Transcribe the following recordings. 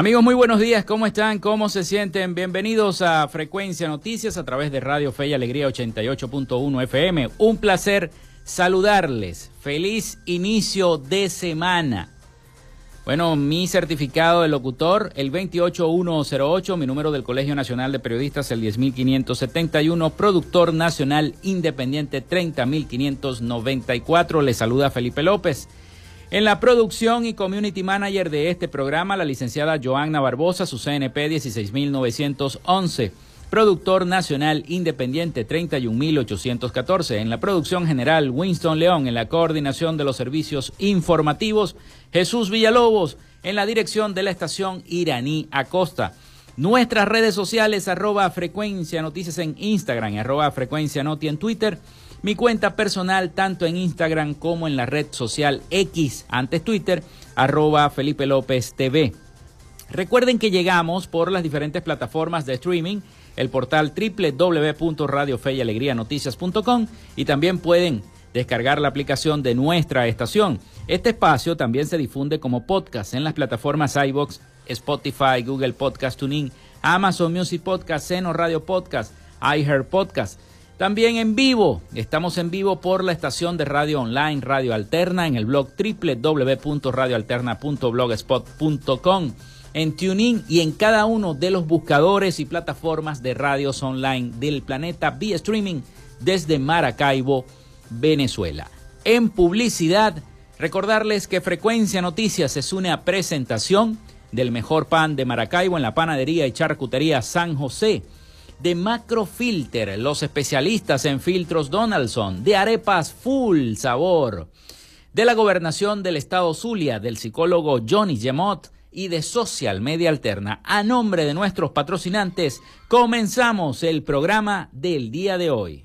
Amigos, muy buenos días. ¿Cómo están? ¿Cómo se sienten? Bienvenidos a Frecuencia Noticias a través de Radio Fe y Alegría 88.1 FM. Un placer saludarles. Feliz inicio de semana. Bueno, mi certificado de locutor, el 28108, mi número del Colegio Nacional de Periodistas, el 10571, productor nacional independiente 30594. Le saluda Felipe López. En la producción y community manager de este programa, la licenciada Joanna Barbosa, su CNP 16911. Productor nacional independiente 31814. En la producción general, Winston León. En la coordinación de los servicios informativos, Jesús Villalobos. En la dirección de la estación Iraní Acosta. Nuestras redes sociales, arroba frecuencia noticias en Instagram, arroba frecuencia noti en Twitter mi cuenta personal tanto en Instagram como en la red social X, antes Twitter, arroba Felipe López TV. Recuerden que llegamos por las diferentes plataformas de streaming, el portal www.radiofeyalegrianoticias.com y también pueden descargar la aplicación de nuestra estación. Este espacio también se difunde como podcast en las plataformas iBox, Spotify, Google Podcast Tuning, Amazon Music Podcast, Seno Radio Podcast, iHeart Podcast. También en vivo, estamos en vivo por la estación de radio online Radio Alterna en el blog www.radioalterna.blogspot.com, en TuneIn y en cada uno de los buscadores y plataformas de radios online del planeta vía streaming desde Maracaibo, Venezuela. En publicidad, recordarles que Frecuencia Noticias es una presentación del mejor pan de Maracaibo en la panadería y charcutería San José de Macrofilter, los especialistas en filtros Donaldson, de arepas full sabor, de la gobernación del estado Zulia, del psicólogo Johnny Gemot y de Social Media Alterna. A nombre de nuestros patrocinantes, comenzamos el programa del día de hoy.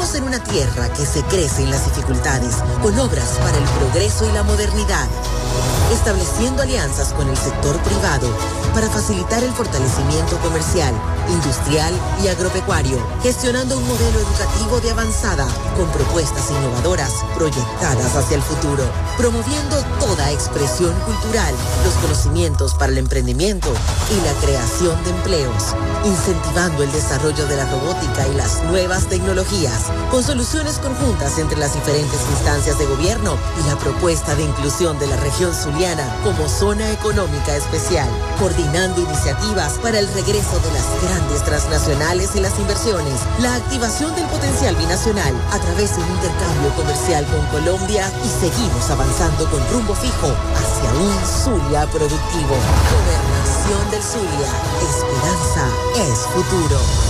En una tierra que se crece en las dificultades, con obras para el progreso y la modernidad estableciendo alianzas con el sector privado para facilitar el fortalecimiento comercial, industrial y agropecuario, gestionando un modelo educativo de avanzada con propuestas innovadoras proyectadas hacia el futuro, promoviendo toda expresión cultural, los conocimientos para el emprendimiento y la creación de empleos, incentivando el desarrollo de la robótica y las nuevas tecnologías, con soluciones conjuntas entre las diferentes instancias de gobierno y la propuesta de inclusión de la región Zuliana como zona económica especial, coordinando iniciativas para el regreso de las grandes transnacionales y las inversiones, la activación del potencial binacional a través de un intercambio comercial con Colombia y seguimos avanzando con rumbo fijo hacia un Zulia productivo. Gobernación del Zulia. Esperanza es futuro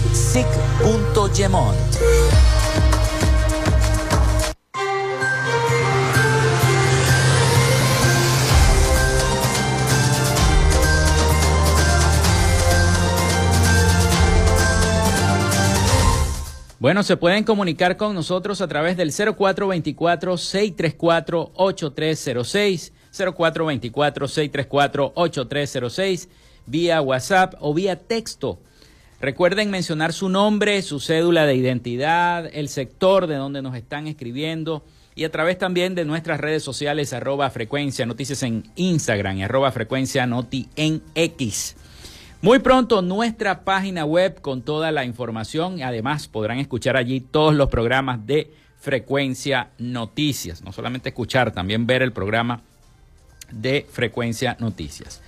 sic.gemont. Bueno, se pueden comunicar con nosotros a través del 0424-634-8306, 0424-634-8306, vía WhatsApp o vía texto. Recuerden mencionar su nombre, su cédula de identidad, el sector de donde nos están escribiendo y a través también de nuestras redes sociales arroba frecuencia noticias en Instagram y arroba frecuencia noti en X. Muy pronto nuestra página web con toda la información. Además podrán escuchar allí todos los programas de Frecuencia Noticias. No solamente escuchar, también ver el programa de Frecuencia Noticias.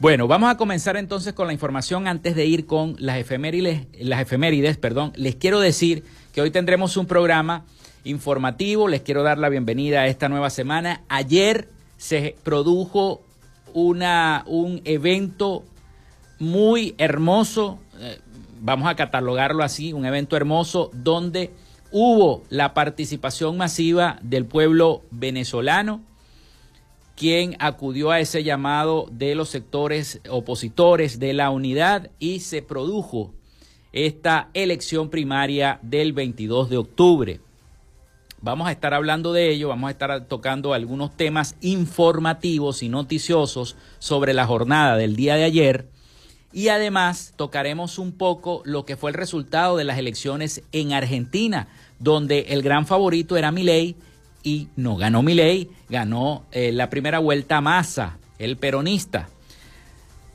Bueno, vamos a comenzar entonces con la información antes de ir con las efemérides, las efemérides, perdón. Les quiero decir que hoy tendremos un programa informativo, les quiero dar la bienvenida a esta nueva semana. Ayer se produjo una, un evento muy hermoso, eh, vamos a catalogarlo así, un evento hermoso donde hubo la participación masiva del pueblo venezolano, quien acudió a ese llamado de los sectores opositores de la unidad y se produjo esta elección primaria del 22 de octubre. Vamos a estar hablando de ello, vamos a estar tocando algunos temas informativos y noticiosos sobre la jornada del día de ayer y además tocaremos un poco lo que fue el resultado de las elecciones en Argentina, donde el gran favorito era Milei y no ganó Milei, ganó eh, la primera vuelta Massa, el peronista.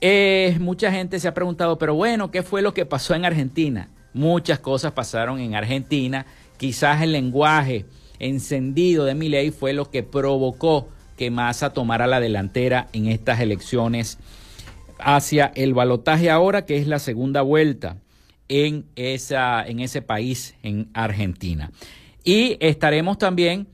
Eh, mucha gente se ha preguntado, pero bueno, ¿qué fue lo que pasó en Argentina? Muchas cosas pasaron en Argentina. Quizás el lenguaje encendido de Milei fue lo que provocó que Massa tomara la delantera en estas elecciones hacia el balotaje ahora, que es la segunda vuelta en, esa, en ese país, en Argentina. Y estaremos también,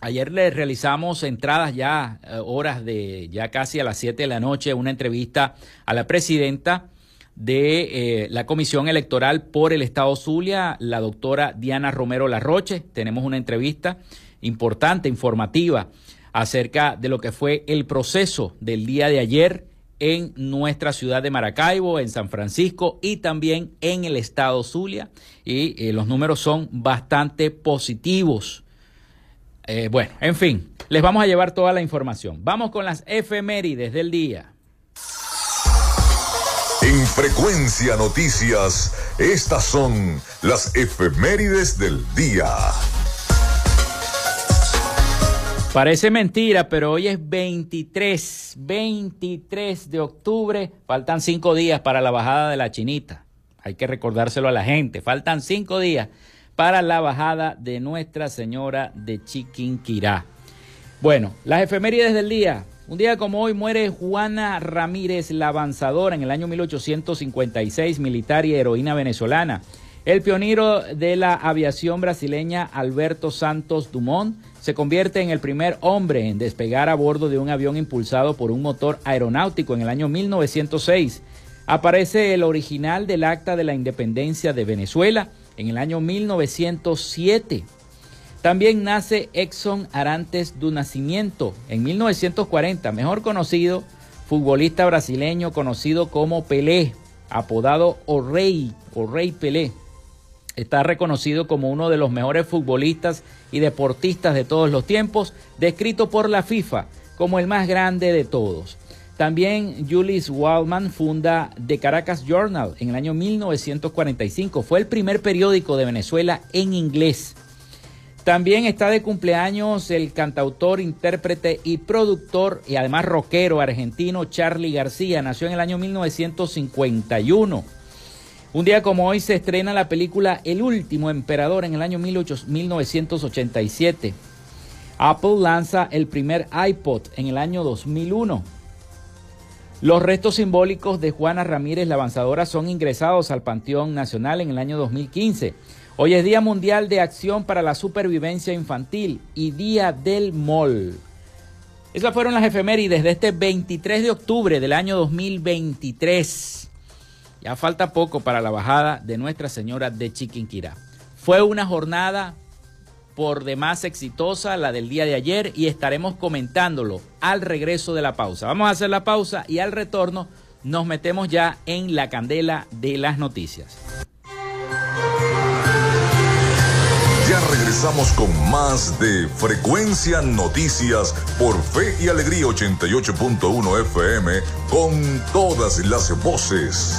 ayer le realizamos entradas ya, eh, horas de ya casi a las 7 de la noche, una entrevista a la presidenta de eh, la Comisión Electoral por el Estado Zulia, la doctora Diana Romero Larroche. Tenemos una entrevista importante, informativa, acerca de lo que fue el proceso del día de ayer en nuestra ciudad de Maracaibo, en San Francisco y también en el estado Zulia. Y eh, los números son bastante positivos. Eh, bueno, en fin, les vamos a llevar toda la información. Vamos con las efemérides del día. En Frecuencia Noticias, estas son las efemérides del día. Parece mentira, pero hoy es 23, 23 de octubre. Faltan cinco días para la bajada de la chinita. Hay que recordárselo a la gente. Faltan cinco días para la bajada de Nuestra Señora de Chiquinquirá. Bueno, las efemérides del día. Un día como hoy muere Juana Ramírez la avanzadora en el año 1856, militar y heroína venezolana. El pionero de la aviación brasileña Alberto Santos Dumont se convierte en el primer hombre en despegar a bordo de un avión impulsado por un motor aeronáutico en el año 1906. Aparece el original del Acta de la Independencia de Venezuela en el año 1907. También nace Exxon Arantes do Nascimento en 1940, mejor conocido futbolista brasileño conocido como Pelé, apodado O Rey o Rey Pelé. Está reconocido como uno de los mejores futbolistas y deportistas de todos los tiempos, descrito por la FIFA como el más grande de todos. También Julius Waldman funda The Caracas Journal en el año 1945. Fue el primer periódico de Venezuela en inglés. También está de cumpleaños el cantautor, intérprete y productor y además rockero argentino Charlie García. Nació en el año 1951. Un día como hoy se estrena la película El último emperador en el año 1987. Apple lanza el primer iPod en el año 2001. Los restos simbólicos de Juana Ramírez la avanzadora son ingresados al Panteón Nacional en el año 2015. Hoy es Día Mundial de Acción para la Supervivencia Infantil y Día del MOL. Esas fueron las efemérides de este 23 de octubre del año 2023. Ya falta poco para la bajada de Nuestra Señora de Chiquinquirá. Fue una jornada por demás exitosa, la del día de ayer, y estaremos comentándolo al regreso de la pausa. Vamos a hacer la pausa y al retorno nos metemos ya en la candela de las noticias. Ya regresamos con más de Frecuencia Noticias por Fe y Alegría 88.1 FM con todas las voces.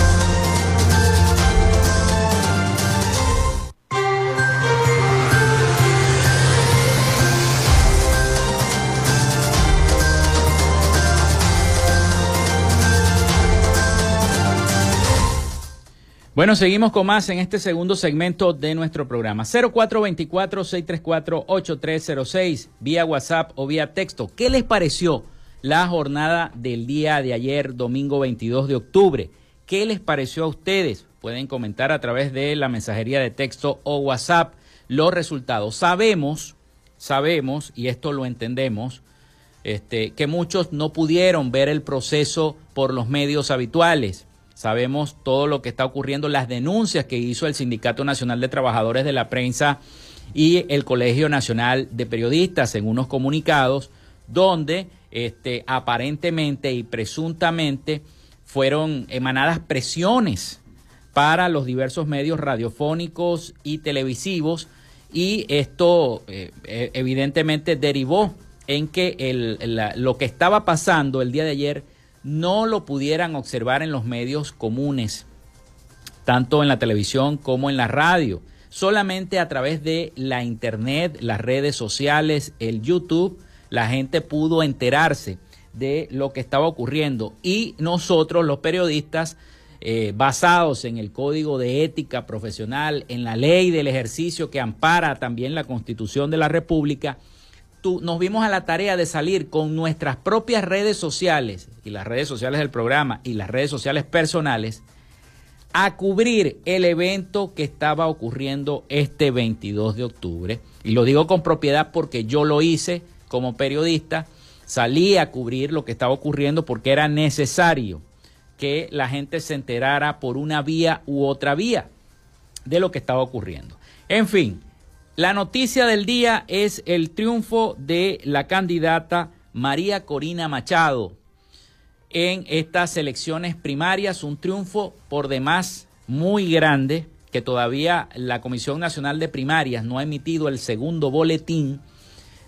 Bueno, seguimos con más en este segundo segmento de nuestro programa. 0424-634-8306, vía WhatsApp o vía texto. ¿Qué les pareció la jornada del día de ayer, domingo 22 de octubre? ¿Qué les pareció a ustedes? Pueden comentar a través de la mensajería de texto o WhatsApp los resultados. Sabemos, sabemos, y esto lo entendemos, este, que muchos no pudieron ver el proceso por los medios habituales Sabemos todo lo que está ocurriendo, las denuncias que hizo el Sindicato Nacional de Trabajadores de la Prensa y el Colegio Nacional de Periodistas en unos comunicados donde este, aparentemente y presuntamente fueron emanadas presiones para los diversos medios radiofónicos y televisivos y esto eh, eh, evidentemente derivó en que el, lo que estaba pasando el día de ayer no lo pudieran observar en los medios comunes, tanto en la televisión como en la radio. Solamente a través de la internet, las redes sociales, el YouTube, la gente pudo enterarse de lo que estaba ocurriendo y nosotros los periodistas eh, basados en el código de ética profesional, en la ley del ejercicio que ampara también la constitución de la República, nos vimos a la tarea de salir con nuestras propias redes sociales y las redes sociales del programa y las redes sociales personales a cubrir el evento que estaba ocurriendo este 22 de octubre. Y lo digo con propiedad porque yo lo hice como periodista, salí a cubrir lo que estaba ocurriendo porque era necesario que la gente se enterara por una vía u otra vía de lo que estaba ocurriendo. En fin, la noticia del día es el triunfo de la candidata María Corina Machado en estas elecciones primarias, un triunfo por demás muy grande, que todavía la Comisión Nacional de Primarias no ha emitido el segundo boletín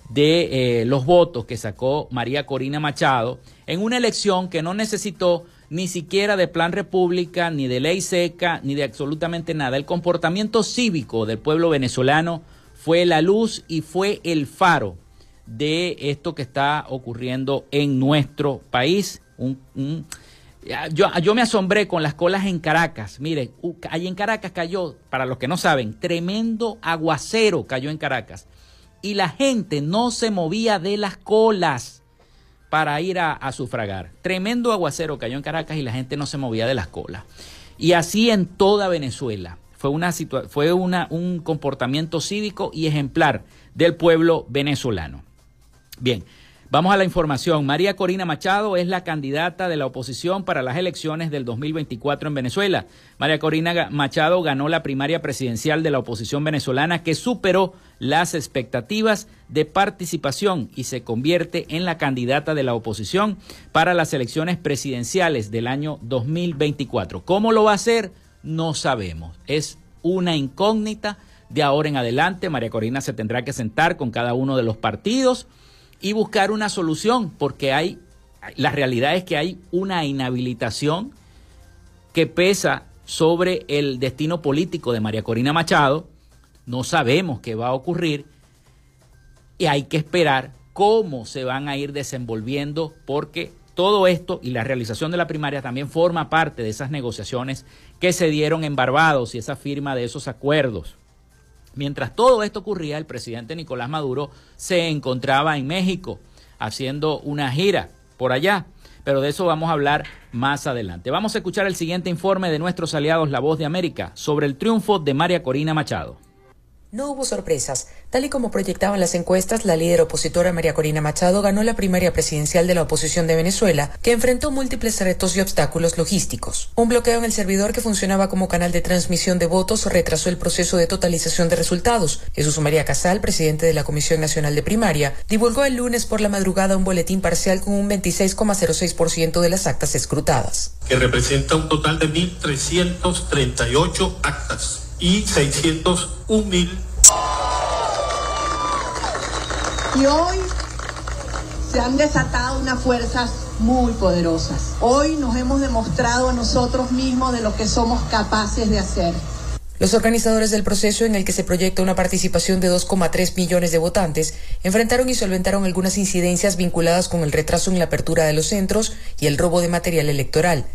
de eh, los votos que sacó María Corina Machado en una elección que no necesitó ni siquiera de plan república, ni de ley seca, ni de absolutamente nada. El comportamiento cívico del pueblo venezolano fue la luz y fue el faro de esto que está ocurriendo en nuestro país. yo, yo, me asombré con las colas en Caracas. Mire, ahí en Caracas cayó, para los que no saben, tremendo aguacero cayó en Caracas. Y la gente no se movía de las colas para ir a, sufragar. Tremendo aguacero cayó en Caracas y la gente no se movía de las colas. Y así en toda Venezuela. Fue, una fue una, un comportamiento cívico y ejemplar del pueblo venezolano. Bien, Vamos a la información. María Corina Machado es la candidata de la oposición para las elecciones del 2024 en Venezuela. María Corina Machado ganó la primaria presidencial de la oposición venezolana que superó las expectativas de participación y se convierte en la candidata de la oposición para las elecciones presidenciales del año 2024. ¿Cómo lo va a hacer? No sabemos. Es una incógnita. De ahora en adelante, María Corina se tendrá que sentar con cada uno de los partidos y buscar una solución, porque hay, la realidad es que hay una inhabilitación que pesa sobre el destino político de María Corina Machado. No sabemos qué va a ocurrir y hay que esperar cómo se van a ir desenvolviendo porque todo esto y la realización de la primaria también forma parte de esas negociaciones que se dieron en Barbados y esa firma de esos acuerdos. Mientras todo esto ocurría, el presidente Nicolás Maduro se encontraba en México haciendo una gira por allá. Pero de eso vamos a hablar más adelante. Vamos a escuchar el siguiente informe de nuestros aliados La Voz de América sobre el triunfo de María Corina Machado. No hubo sorpresas. Tal y como proyectaban las encuestas, la líder opositora María Corina Machado ganó la primaria presidencial de la oposición de Venezuela, que enfrentó múltiples retos y obstáculos logísticos. Un bloqueo en el servidor que funcionaba como canal de transmisión de votos retrasó el proceso de totalización de resultados. Jesús María Casal, presidente de la Comisión Nacional de Primaria, divulgó el lunes por la madrugada un boletín parcial con un 26,06% de las actas escrutadas. Que representa un total de 1.338 actas y 601 mil. Y hoy se han desatado unas fuerzas muy poderosas. Hoy nos hemos demostrado a nosotros mismos de lo que somos capaces de hacer. Los organizadores del proceso, en el que se proyecta una participación de 2,3 millones de votantes, enfrentaron y solventaron algunas incidencias vinculadas con el retraso en la apertura de los centros y el robo de material electoral.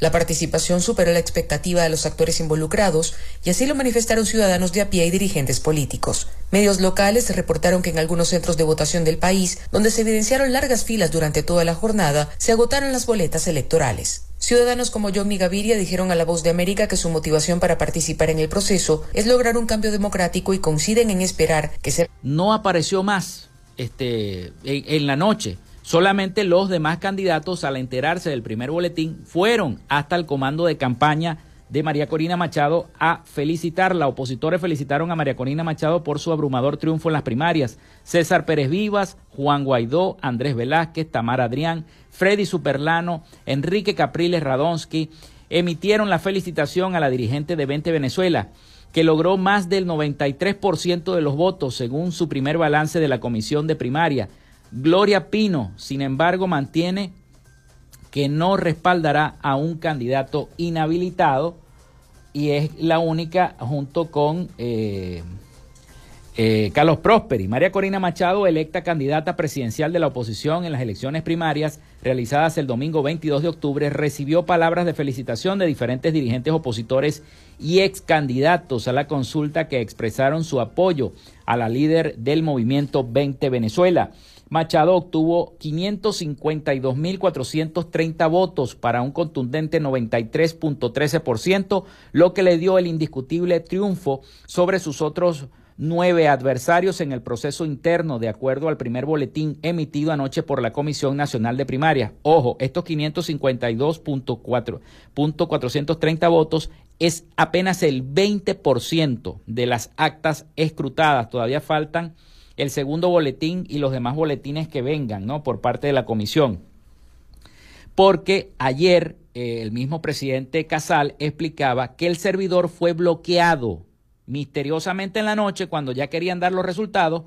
La participación superó la expectativa de los actores involucrados y así lo manifestaron ciudadanos de a pie y dirigentes políticos. Medios locales reportaron que en algunos centros de votación del país, donde se evidenciaron largas filas durante toda la jornada, se agotaron las boletas electorales. Ciudadanos como Johnny Gaviria dijeron a La Voz de América que su motivación para participar en el proceso es lograr un cambio democrático y coinciden en esperar que se... No apareció más este, en la noche Solamente los demás candidatos, al enterarse del primer boletín, fueron hasta el comando de campaña de María Corina Machado a felicitarla. Opositores felicitaron a María Corina Machado por su abrumador triunfo en las primarias. César Pérez Vivas, Juan Guaidó, Andrés Velázquez, Tamara Adrián, Freddy Superlano, Enrique Capriles Radonsky emitieron la felicitación a la dirigente de 20 Venezuela que logró más del 93% de los votos según su primer balance de la comisión de primaria. Gloria Pino, sin embargo, mantiene que no respaldará a un candidato inhabilitado y es la única junto con eh, eh, Carlos Prosperi. María Corina Machado, electa candidata presidencial de la oposición en las elecciones primarias realizadas el domingo 22 de octubre, recibió palabras de felicitación de diferentes dirigentes opositores y ex candidatos a la consulta que expresaron su apoyo a la líder del movimiento 20 Venezuela. Machado obtuvo 552.430 votos para un contundente 93.13%, lo que le dio el indiscutible triunfo sobre sus otros nueve adversarios en el proceso interno, de acuerdo al primer boletín emitido anoche por la Comisión Nacional de Primaria. Ojo, estos 552.430 votos es apenas el 20% de las actas escrutadas. Todavía faltan el segundo boletín y los demás boletines que vengan, ¿no? Por parte de la comisión. Porque ayer eh, el mismo presidente Casal explicaba que el servidor fue bloqueado misteriosamente en la noche cuando ya querían dar los resultados.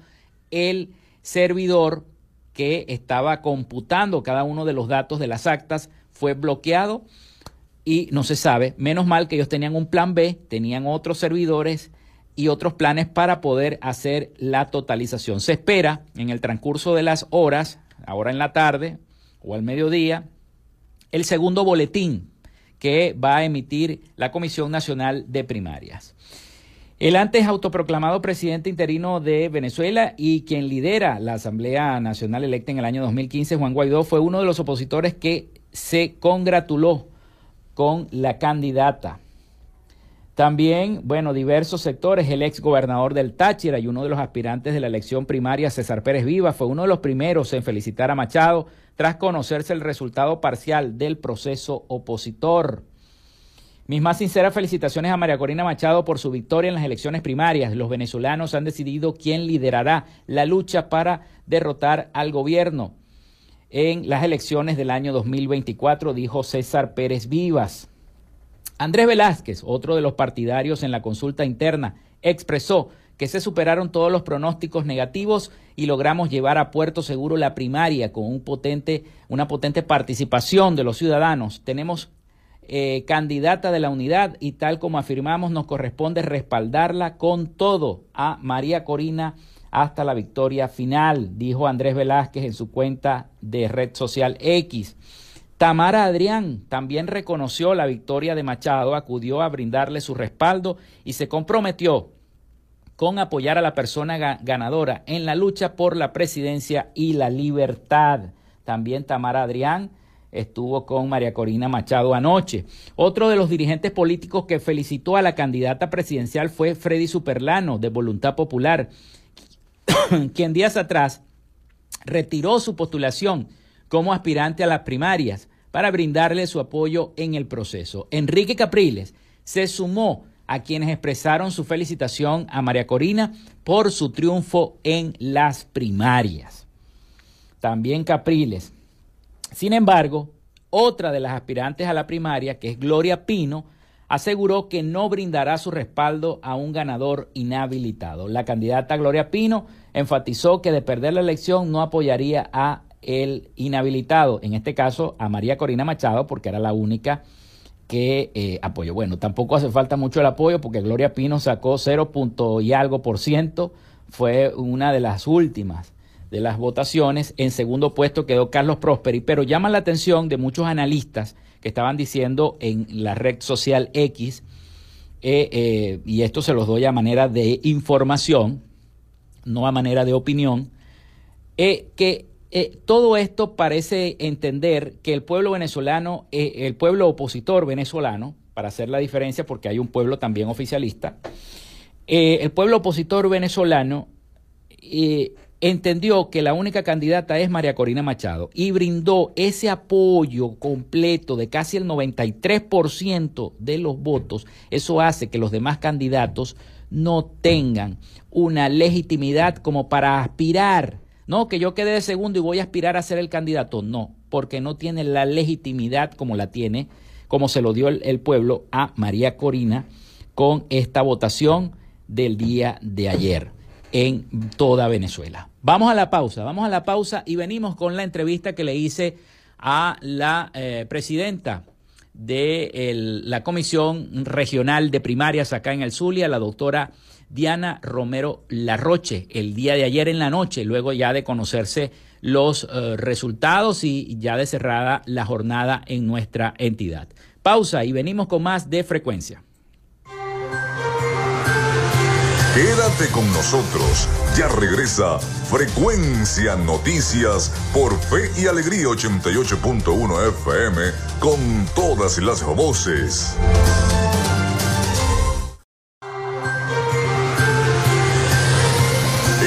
El servidor que estaba computando cada uno de los datos de las actas fue bloqueado y no se sabe. Menos mal que ellos tenían un plan B, tenían otros servidores y otros planes para poder hacer la totalización. Se espera en el transcurso de las horas, ahora en la tarde o al mediodía, el segundo boletín que va a emitir la Comisión Nacional de Primarias. El antes autoproclamado presidente interino de Venezuela y quien lidera la Asamblea Nacional electa en el año 2015, Juan Guaidó, fue uno de los opositores que se congratuló con la candidata. También, bueno, diversos sectores, el ex gobernador del Táchira y uno de los aspirantes de la elección primaria, César Pérez Viva, fue uno de los primeros en felicitar a Machado tras conocerse el resultado parcial del proceso opositor. Mis más sinceras felicitaciones a María Corina Machado por su victoria en las elecciones primarias. Los venezolanos han decidido quién liderará la lucha para derrotar al gobierno en las elecciones del año 2024, dijo César Pérez Vivas. Andrés Velázquez, otro de los partidarios en la consulta interna, expresó que se superaron todos los pronósticos negativos y logramos llevar a puerto seguro la primaria con un potente, una potente participación de los ciudadanos. Tenemos eh, candidata de la unidad y tal como afirmamos nos corresponde respaldarla con todo a María Corina hasta la victoria final, dijo Andrés Velázquez en su cuenta de red social X. Tamara Adrián también reconoció la victoria de Machado, acudió a brindarle su respaldo y se comprometió con apoyar a la persona ganadora en la lucha por la presidencia y la libertad. También Tamara Adrián estuvo con María Corina Machado anoche. Otro de los dirigentes políticos que felicitó a la candidata presidencial fue Freddy Superlano, de Voluntad Popular, quien días atrás retiró su postulación como aspirante a las primarias para brindarle su apoyo en el proceso. Enrique Capriles se sumó a quienes expresaron su felicitación a María Corina por su triunfo en las primarias. También Capriles. Sin embargo, otra de las aspirantes a la primaria, que es Gloria Pino, aseguró que no brindará su respaldo a un ganador inhabilitado. La candidata Gloria Pino enfatizó que de perder la elección no apoyaría a el inhabilitado, en este caso a María Corina Machado, porque era la única que eh, apoyó. Bueno, tampoco hace falta mucho el apoyo porque Gloria Pino sacó 0. y algo por ciento, fue una de las últimas de las votaciones. En segundo puesto quedó Carlos Prosperi, pero llama la atención de muchos analistas que estaban diciendo en la red social X, eh, eh, y esto se los doy a manera de información, no a manera de opinión, que eh, todo esto parece entender que el pueblo venezolano, eh, el pueblo opositor venezolano, para hacer la diferencia porque hay un pueblo también oficialista, eh, el pueblo opositor venezolano entendió que la única candidata es María Corina Machado y brindó ese apoyo completo de casi el 93% de los votos. Eso hace que los demás candidatos no tengan una legitimidad como para aspirar no, que yo quede de segundo y voy a aspirar a ser el candidato. No, porque no tiene la legitimidad como la tiene, como se lo dio el, pueblo a María Corina con esta votación del día de ayer en toda Venezuela. Vamos a la pausa, vamos a la pausa y venimos con la entrevista que le hice a la eh, presidenta de la Comisión Regional de Primarias acá en el Zulia, la doctora Diana Romero Larroche el día de ayer en la noche, luego ya de conocerse los eh, resultados y ya de cerrada la jornada en nuestra entidad. Pausa y venimos con más de frecuencia. Quédate con nosotros, ya regresa Frecuencia Noticias por Fe y Alegría 88.1 FM con todas las voces.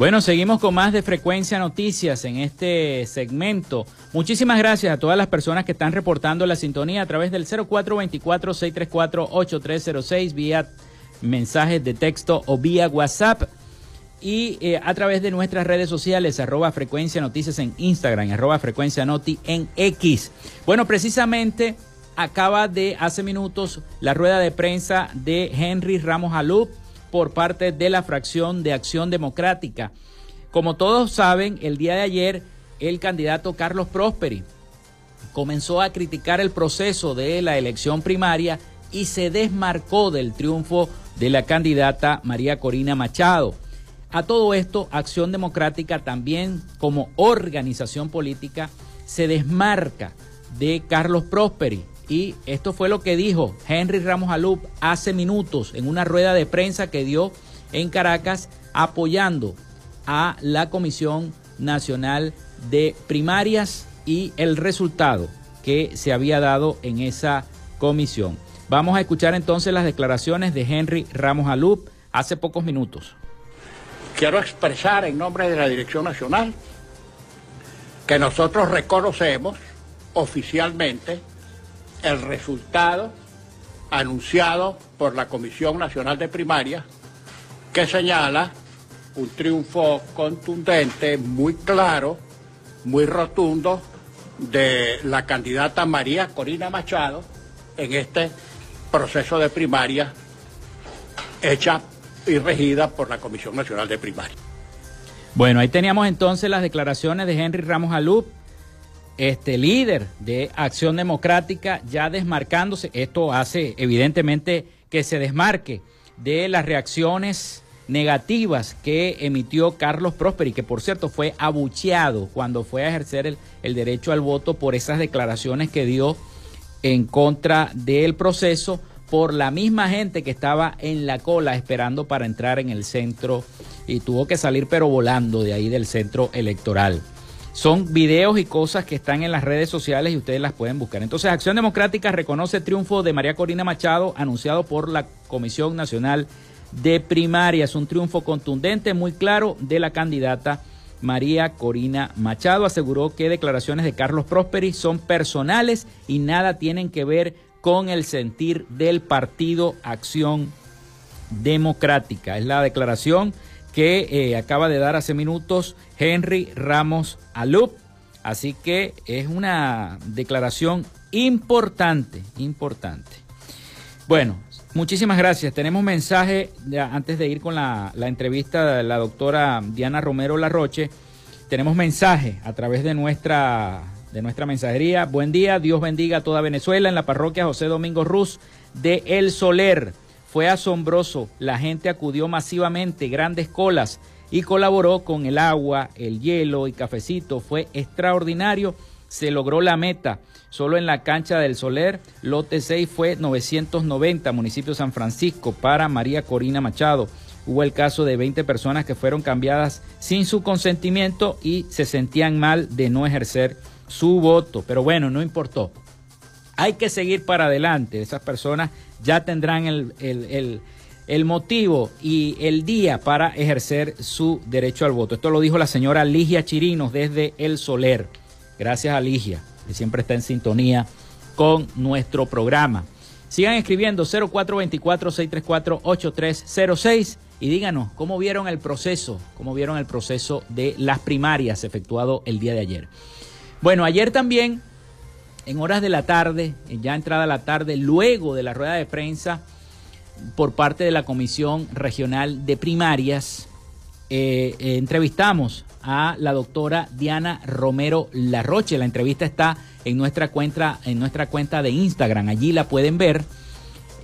Bueno, seguimos con más de Frecuencia Noticias en este segmento. Muchísimas gracias a todas las personas que están reportando la sintonía a través del 0424-634-8306 vía mensajes de texto o vía WhatsApp y eh, a través de nuestras redes sociales, arroba Frecuencia Noticias en Instagram, arroba Frecuencia Noti en X. Bueno, precisamente acaba de hace minutos la rueda de prensa de Henry Ramos Alup por parte de la fracción de Acción Democrática. Como todos saben, el día de ayer el candidato Carlos Prosperi comenzó a criticar el proceso de la elección primaria y se desmarcó del triunfo de la candidata María Corina Machado. A todo esto, Acción Democrática también como organización política se desmarca de Carlos Prosperi Y esto fue lo que dijo Henry Ramos Alup hace minutos en una rueda de prensa que dio en Caracas apoyando a la Comisión Nacional de Primarias y el resultado que se había dado en esa comisión. Vamos a escuchar entonces las declaraciones de Henry Ramos Alup hace pocos minutos. Quiero expresar en nombre de la Dirección Nacional que nosotros reconocemos oficialmente el resultado anunciado por la Comisión Nacional de Primaria que señala un triunfo contundente, muy claro, muy rotundo de la candidata María Corina Machado en este proceso de primaria hecha y regida por la Comisión Nacional de Primaria. Bueno, ahí teníamos entonces las declaraciones de Henry Ramos Alup, este líder de Acción Democrática, ya desmarcándose. Esto hace evidentemente que se desmarque de las reacciones negativas que emitió Carlos Prosperi, que por cierto fue abucheado cuando fue a ejercer el, el derecho al voto por esas declaraciones que dio en contra del proceso por la misma gente que estaba en la cola esperando para entrar en el centro y tuvo que salir pero volando de ahí del centro electoral. Son videos y cosas que están en las redes sociales y ustedes las pueden buscar. Entonces, Acción Democrática reconoce el triunfo de María Corina Machado anunciado por la Comisión Nacional de Primarias. Un triunfo contundente, muy claro, de la candidata María Corina Machado. Aseguró que declaraciones de Carlos Prosperi son personales y nada tienen que ver con el sentir del partido Acción Democrática. Es la declaración que eh, acaba de dar hace minutos Henry Ramos Alup. Así que es una declaración importante, importante. Bueno, muchísimas gracias. Tenemos mensaje antes de ir con la, la entrevista de la doctora Diana Romero Larroche. Tenemos mensaje a través de nuestra de nuestra mensajería. Buen día, Dios bendiga a toda Venezuela en la parroquia José Domingo Ruz de El Soler. Fue asombroso, la gente acudió masivamente, grandes colas y colaboró con el agua, el hielo y cafecito. Fue extraordinario, se logró la meta. Solo en la cancha del Soler, lote 6 fue 990, municipio San Francisco, para María Corina Machado. Hubo el caso de 20 personas que fueron cambiadas sin su consentimiento y se sentían mal de no ejercer su voto, pero bueno, no importó. Hay que seguir para adelante. Esas personas ya tendrán el, motivo y el día para ejercer su derecho al voto. Esto lo dijo la señora Ligia Chirinos desde El Soler. Gracias a Ligia, que siempre está en sintonía con nuestro programa. Sigan escribiendo 0424-634-8306 y díganos cómo vieron el proceso, cómo vieron el proceso de las primarias efectuado el día de ayer. Bueno, ayer también, en horas de la tarde, ya entrada la tarde, luego de la rueda de prensa por parte de la Comisión Regional de Primarias, eh, eh, entrevistamos a la doctora Diana Romero Larroche. La entrevista está en nuestra cuenta, en nuestra cuenta de Instagram. Allí la pueden ver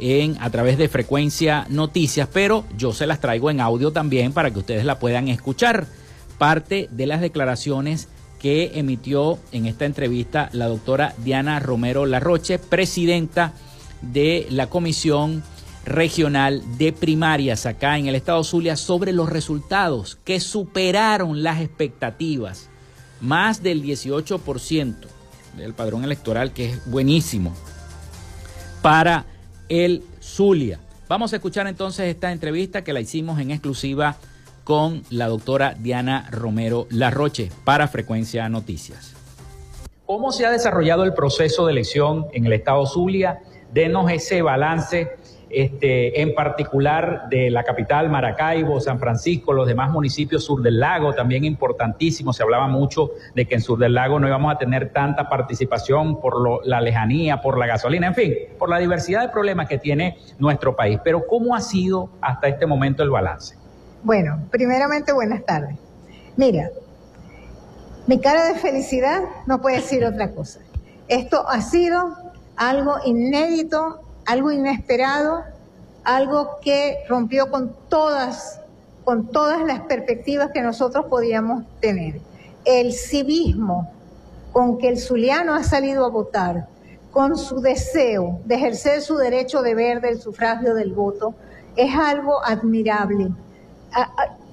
en, a través de Frecuencia Noticias, pero yo se las traigo en audio también para que ustedes la puedan escuchar. Parte de las declaraciones que emitió en esta entrevista la doctora Diana Romero Larroche, presidenta de la Comisión Regional de Primarias acá en el Estado Zulia, sobre los resultados que superaron las expectativas. Más del 18% del padrón electoral, que es buenísimo para el Zulia. Vamos a escuchar entonces esta entrevista que la hicimos en exclusiva con la doctora Diana Romero Larroche para Frecuencia Noticias. ¿Cómo se ha desarrollado el proceso de elección en el estado Zulia? Denos ese balance este, en particular de la capital, Maracaibo, San Francisco, los demás municipios sur del lago, también importantísimo. Se hablaba mucho de que en sur del lago no íbamos a tener tanta participación por la lejanía, por la gasolina, en fin, por la diversidad de problemas que tiene nuestro país. Pero ¿cómo ha sido hasta este momento el balance? Bueno, primeramente buenas tardes. Mira, mi cara de felicidad no puede decir otra cosa. Esto ha sido algo inédito, algo inesperado, algo que rompió con todas, con todas las perspectivas que nosotros podíamos tener. El civismo con que el zuliano ha salido a votar, con su deseo de ejercer su derecho de ver del sufragio del voto, es algo admirable.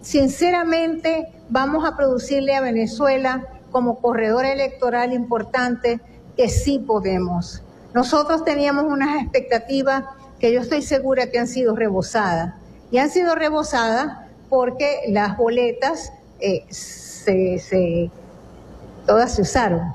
Sinceramente, vamos a producirle a Venezuela como corredor electoral importante que sí podemos. Nosotros teníamos unas expectativas que yo estoy segura que han sido rebosadas. Y han sido rebosadas porque las boletas eh, se, todas se usaron.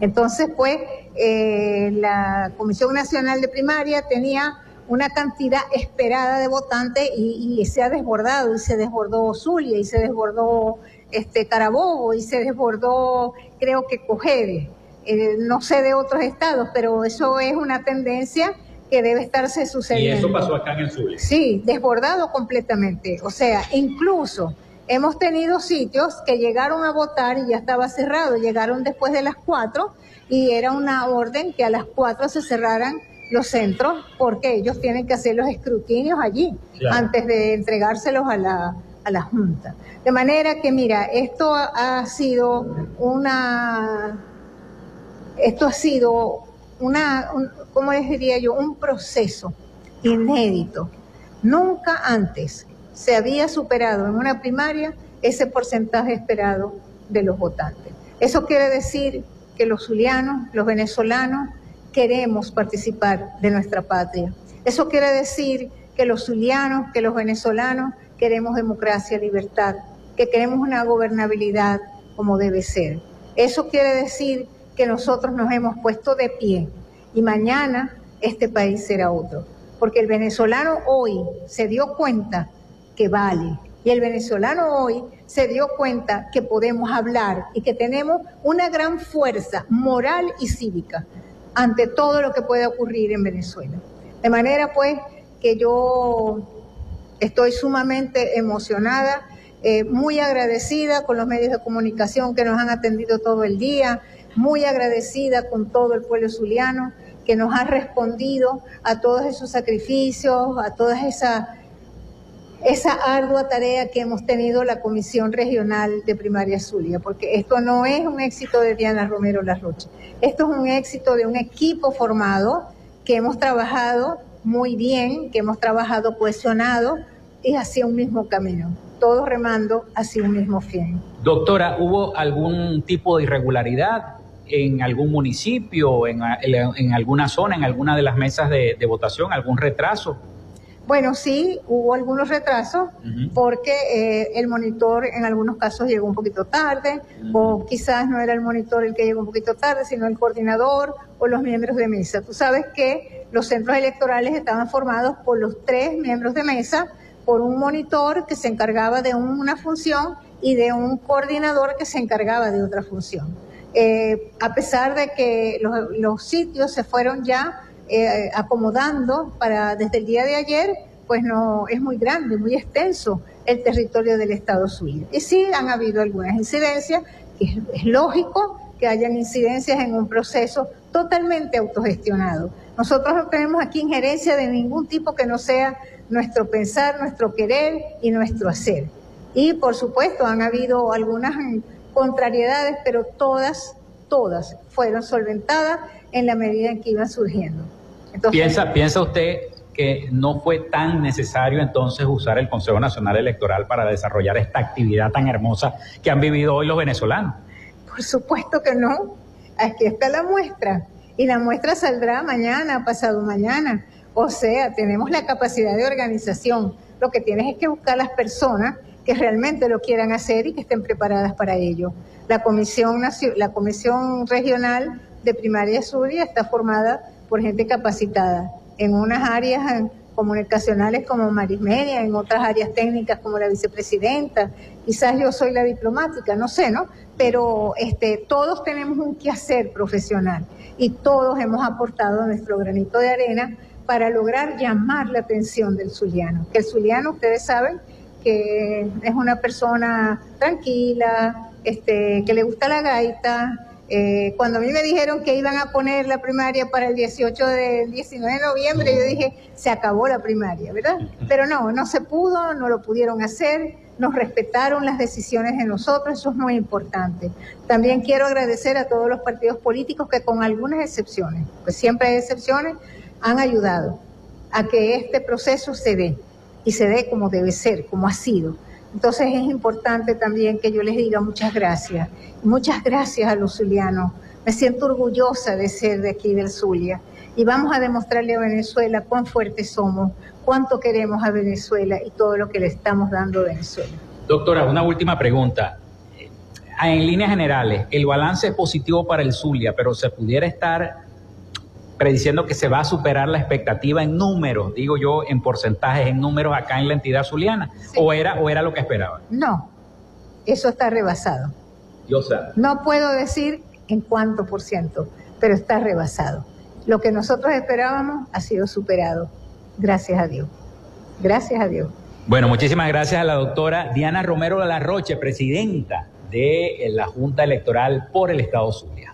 Entonces, pues, eh, la Comisión Nacional de Primaria tenía una cantidad esperada de votantes y, se ha desbordado, y se desbordó Zulia, y se desbordó este Carabobo, y se desbordó, creo que Cogede. Eh, no sé de otros estados, pero eso es una tendencia que debe estarse sucediendo. Y eso pasó acá en el sur. Sí, desbordado completamente. O sea, incluso hemos tenido sitios que llegaron a votar y ya estaba cerrado, llegaron después de las cuatro y era una orden que a las cuatro se cerraran los centros porque ellos tienen que hacer los escrutinios allí antes de entregárselos a la, a la Junta. De manera que, mira, esto ha sido una esto ha sido una, ¿cómo les diría yo? Un proceso inédito. Nunca antes se había superado en una primaria ese porcentaje esperado de los votantes. Eso quiere decir que los zulianos, los venezolanos, queremos participar de nuestra patria. Eso quiere decir que los zulianos, que los venezolanos queremos democracia, libertad, que queremos una gobernabilidad como debe ser. Eso quiere decir que nosotros nos hemos puesto de pie y mañana este país será otro. Porque el venezolano hoy se dio cuenta que vale y el venezolano hoy se dio cuenta que podemos hablar y que tenemos una gran fuerza moral y cívica ante todo lo que puede ocurrir en Venezuela. De manera pues que yo estoy sumamente emocionada, eh, muy agradecida con los medios de comunicación que nos han atendido todo el día, muy agradecida con todo el pueblo zuliano que nos ha respondido a todos esos sacrificios, a toda esa, esa ardua tarea que hemos tenido la Comisión Regional de Primaria Zulia, porque esto no es un éxito de Diana Romero Larroche, esto es un éxito de un equipo formado que hemos trabajado muy bien, que hemos trabajado cohesionado y hacia un mismo camino, todos remando hacia un mismo fin. Doctora, ¿hubo algún tipo de irregularidad en algún municipio, en, en alguna zona, en alguna de las mesas de, votación, algún retraso? Bueno, sí, hubo algunos retrasos porque eh, el monitor en algunos casos llegó un poquito tarde o quizás no era el monitor el que llegó un poquito tarde, sino el coordinador o los miembros de mesa. Tú sabes que los centros electorales estaban formados por los tres miembros de mesa, por un monitor que se encargaba de una función y de un coordinador que se encargaba de otra función. Eh, a pesar de que los, sitios se fueron ya eh, acomodando para desde el día de ayer, pues no es muy grande, muy extenso el territorio del Estado Zulia. Y sí han habido algunas incidencias, que es, lógico que hayan incidencias en un proceso totalmente autogestionado. Nosotros no tenemos aquí injerencia de ningún tipo que no sea nuestro pensar, nuestro querer y nuestro hacer. Y por supuesto han habido algunas contrariedades, pero todas, todas fueron solventadas en la medida en que iban surgiendo. ¿Piensa, ¿Piensa usted que no fue tan necesario entonces usar el Consejo Nacional Electoral para desarrollar esta actividad tan hermosa que han vivido hoy los venezolanos? Por supuesto que no. Aquí está la muestra. Y la muestra saldrá mañana, pasado mañana. O sea, tenemos la capacidad de organización. Lo que tienes es que buscar las personas que realmente lo quieran hacer y que estén preparadas para ello. La Comisión, la comisión Regional de Primaria Zulia está formada por gente capacitada en unas áreas comunicacionales como Marismedia, en otras áreas técnicas como la vicepresidenta, quizás yo soy la diplomática, no sé, ¿no? Pero este, todos tenemos un quehacer profesional y todos hemos aportado nuestro granito de arena para lograr llamar la atención del zuliano. Que el zuliano, ustedes saben, que es una persona tranquila, este, que le gusta la gaita. Eh, cuando a mí me dijeron que iban a poner la primaria para el 18 del 19 de noviembre, yo dije, se acabó la primaria, ¿verdad? Pero no, no se pudo, no lo pudieron hacer. nos respetaron las decisiones de nosotros, eso es muy importante. También quiero agradecer a todos los partidos políticos que con algunas excepciones, pues siempre hay excepciones, han ayudado a que este proceso se dé y se dé como debe ser, como ha sido. Entonces es importante también que yo les diga muchas gracias. Muchas gracias a los zulianos. Me siento orgullosa de ser de aquí del Zulia. Y vamos a demostrarle a Venezuela cuán fuertes somos, cuánto queremos a Venezuela y todo lo que le estamos dando a Venezuela. Doctora, una última pregunta. En líneas generales, el balance es positivo para el Zulia, pero se pudiera estar prediciendo que se va a superar la expectativa en números, digo yo, en porcentajes, en números acá en la entidad zuliana, o era o era lo que esperaba. No, eso está rebasado. Yo sé. No puedo decir en cuánto por ciento, pero está rebasado. Lo que nosotros esperábamos ha sido superado, gracias a Dios. Gracias a Dios. Bueno, muchísimas gracias a la doctora Diana Romero de la Roche, presidenta de la Junta Electoral por el Estado Zulia.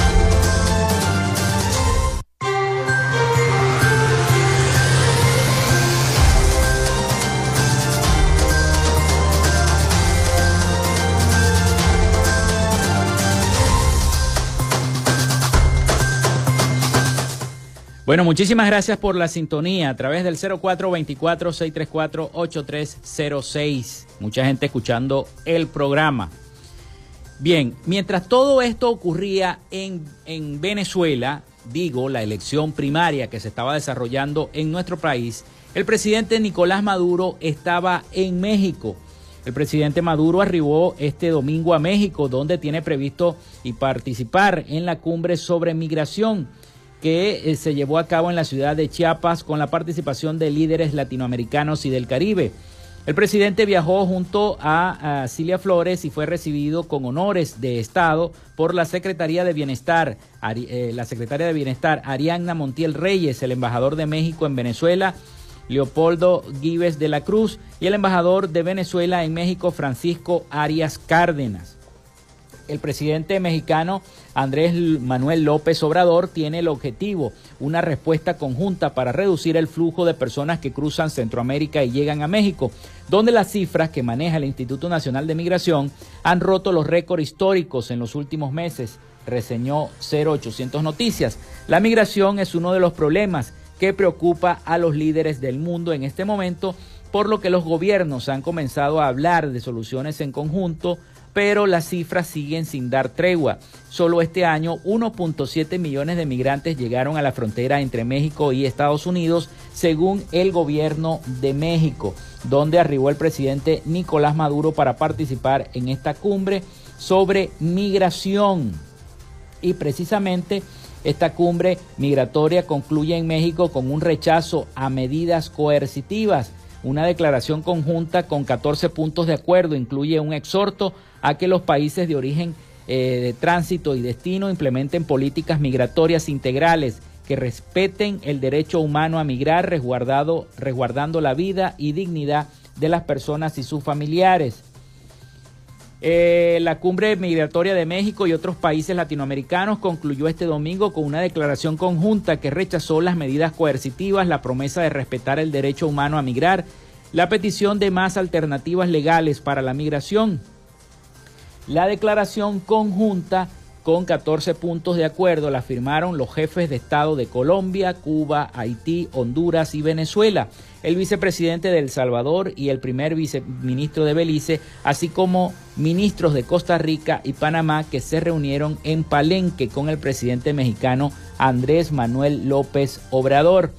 Bueno, muchísimas gracias por la sintonía a través del 0424-634-8306. Mucha gente escuchando el programa. Bien, mientras todo esto ocurría en, en Venezuela, digo, la elección primaria que se estaba desarrollando en nuestro país, el presidente Nicolás Maduro estaba en México. El presidente Maduro arribó este domingo a México, donde tiene previsto y participar en la cumbre sobre migración que eh, se llevó a cabo en la ciudad de Chiapas con la participación de líderes latinoamericanos y del Caribe. El presidente viajó junto a, Cilia Flores y fue recibido con honores de Estado por la Secretaría de Bienestar, eh, la secretaria de Bienestar Arianna Montiel Reyes, el embajador de México en Venezuela, Leopoldo Gives de la Cruz, y el embajador de Venezuela en México, Francisco Arias Cárdenas el presidente mexicano Andrés Manuel López Obrador tiene el objetivo, una respuesta conjunta para reducir el flujo de personas que cruzan Centroamérica y llegan a México, donde las cifras que maneja el Instituto Nacional de Migración han roto los récords históricos en los últimos meses, reseñó 0800 Noticias. La migración es uno de los problemas que preocupa a los líderes del mundo en este momento, por lo que los gobiernos han comenzado a hablar de soluciones en conjunto pero las cifras siguen sin dar tregua. Solo este año 1.7 millones de migrantes llegaron a la frontera entre México y Estados Unidos, según el gobierno de México, donde arribó el presidente Nicolás Maduro para participar en esta cumbre sobre migración. Y precisamente esta cumbre migratoria concluye en México con un rechazo a medidas coercitivas. Una declaración conjunta con 14 puntos de acuerdo incluye un exhorto a que los países de origen eh, de tránsito y destino implementen políticas migratorias integrales que respeten el derecho humano a migrar, resguardado, resguardando la vida y dignidad de las personas y sus familiares. Eh, la cumbre migratoria de México y otros países latinoamericanos concluyó este domingo con una declaración conjunta que rechazó las medidas coercitivas, la promesa de respetar el derecho humano a migrar, la petición de más alternativas legales para la migración, la declaración conjunta con 14 puntos de acuerdo la firmaron los jefes de Estado de Colombia, Cuba, Haití, Honduras y Venezuela, el vicepresidente de El Salvador y el primer viceministro de Belice, así como ministros de Costa Rica y Panamá que se reunieron en Palenque con el presidente mexicano Andrés Manuel López Obrador.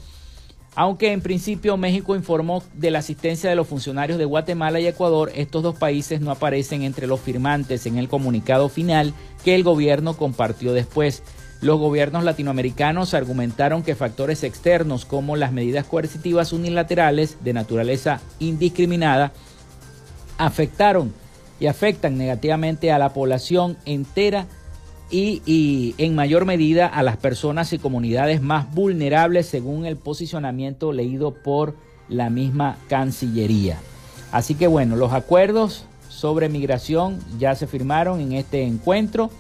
Aunque en principio México informó de la asistencia de los funcionarios de Guatemala y Ecuador, estos dos países no aparecen entre los firmantes en el comunicado final que el gobierno compartió después. Los gobiernos latinoamericanos argumentaron que factores externos como las medidas coercitivas unilaterales de naturaleza indiscriminada afectaron y afectan negativamente a la población entera y, en mayor medida a las personas y comunidades más vulnerables según el posicionamiento leído por la misma Cancillería. Así que bueno, los acuerdos sobre migración ya se firmaron en este encuentro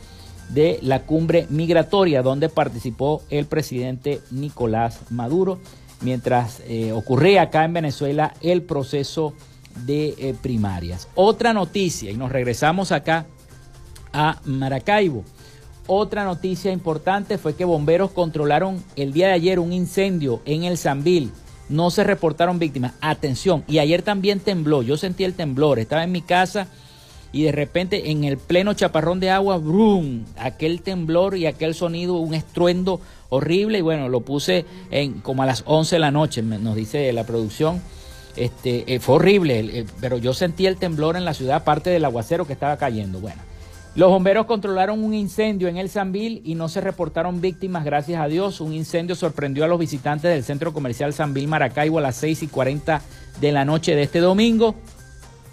de la cumbre migratoria donde participó el presidente Nicolás Maduro mientras eh, ocurría acá en Venezuela el proceso de eh, primarias. Otra noticia, y nos regresamos acá a Maracaibo. Otra noticia importante fue que bomberos controlaron el día de ayer un incendio en el Zambil. No se reportaron víctimas. Atención, y ayer también tembló. Yo sentí el temblor. Estaba en mi casa y de repente en el pleno chaparrón de agua, ¡brum! Aquel temblor y aquel sonido, un estruendo horrible. Y bueno, lo puse en como a las 11 de la noche, nos dice la producción. Este, eh, fue horrible, pero yo sentí el temblor en la ciudad, aparte del aguacero que estaba cayendo. Bueno, los bomberos controlaron un incendio en el Sanvil y no se reportaron víctimas, gracias a Dios. Un incendio sorprendió a los visitantes del centro comercial Sanvil Maracaibo a las 6 y 40 de la noche de este domingo.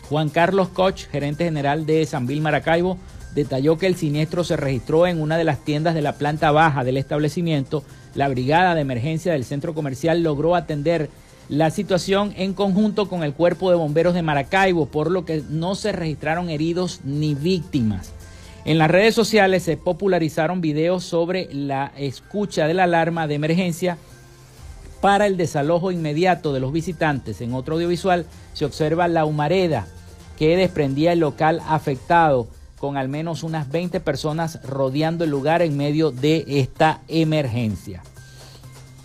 Juan Carlos Koch, gerente general de Sanvil Maracaibo, detalló que el siniestro se registró en una de las tiendas de la planta baja del establecimiento. La brigada de emergencia del centro comercial logró atender la situación en conjunto con el cuerpo de bomberos de Maracaibo, por lo que no se registraron heridos ni víctimas. En las redes sociales se popularizaron videos sobre la escucha de la alarma de emergencia para el desalojo inmediato de los visitantes. En otro audiovisual se observa la humareda que desprendía el local afectado con al menos unas 20 personas rodeando el lugar en medio de esta emergencia.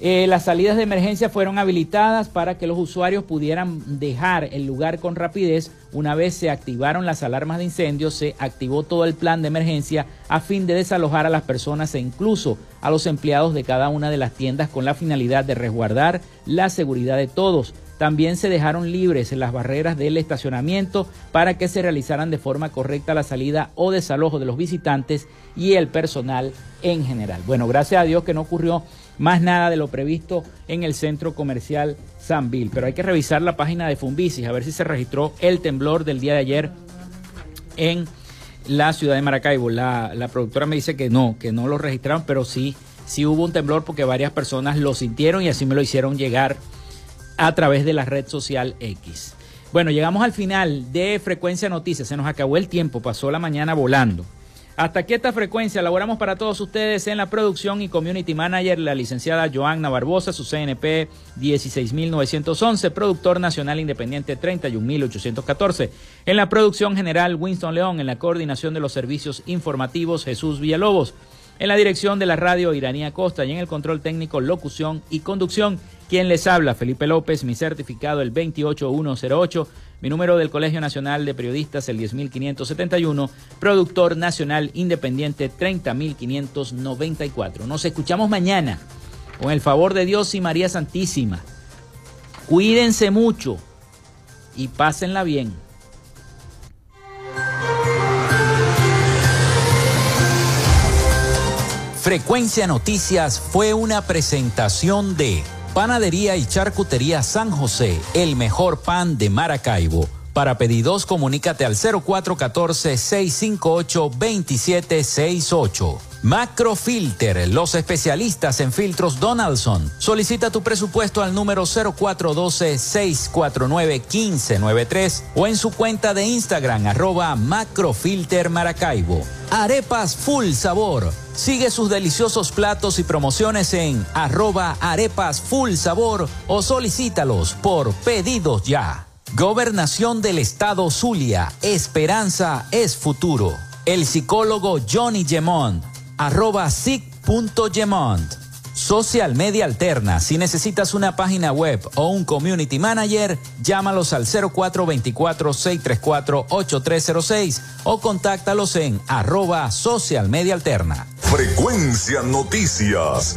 Eh, las salidas de emergencia fueron habilitadas para que los usuarios pudieran dejar el lugar con rapidez. Una vez se activaron las alarmas de incendio, se activó todo el plan de emergencia a fin de desalojar a las personas e incluso a los empleados de cada una de las tiendas con la finalidad de resguardar la seguridad de todos. También se dejaron libres las barreras del estacionamiento para que se realizaran de forma correcta la salida o desalojo de los visitantes y el personal en general. Bueno, gracias a Dios que no ocurrió más nada de lo previsto en el centro comercial Sanville. Pero hay que revisar la página de Fumbicis a ver si se registró el temblor del día de ayer en la ciudad de Maracaibo. La, la productora me dice que no, que no lo registraron, pero sí, sí hubo un temblor porque varias personas lo sintieron y así me lo hicieron llegar a través de la red social X. Bueno, llegamos al final de Frecuencia Noticias. Se nos acabó el tiempo, pasó la mañana volando. Hasta aquí esta frecuencia elaboramos para todos ustedes en la producción y community manager la licenciada Joanna Barbosa, su CNP 16911, productor nacional independiente 31814. En la producción general Winston León, en la coordinación de los servicios informativos Jesús Villalobos. En la dirección de la radio Iranía Costa y en el control técnico, locución y conducción, quien les habla, Felipe López, mi certificado el 28108 mi número del Colegio Nacional de Periodistas, el 10571. Productor Nacional Independiente, 30594. Nos escuchamos mañana. Con el favor de Dios y María Santísima. Cuídense mucho y pásenla bien. Frecuencia Noticias fue una presentación de Panadería y Charcutería San José, el mejor pan de Maracaibo. Para pedidos, comunícate al 0414-658-2768. Macrofilter, los especialistas en filtros Donaldson. Solicita tu presupuesto al número 0412-649-1593 o en su cuenta de Instagram arroba Macrofilter Maracaibo. Arepas Full Sabor. Sigue sus deliciosos platos y promociones en arroba arepas full sabor o solicítalos por pedidos ya. Gobernación del Estado Zulia. Esperanza es futuro. El psicólogo Johnny Gemont arroba sig.gemont. Social Media Alterna. Si necesitas una página web o un community manager, llámalos al 0424-634-8306 o contáctalos en arroba Social Media Alterna. Frecuencia Noticias.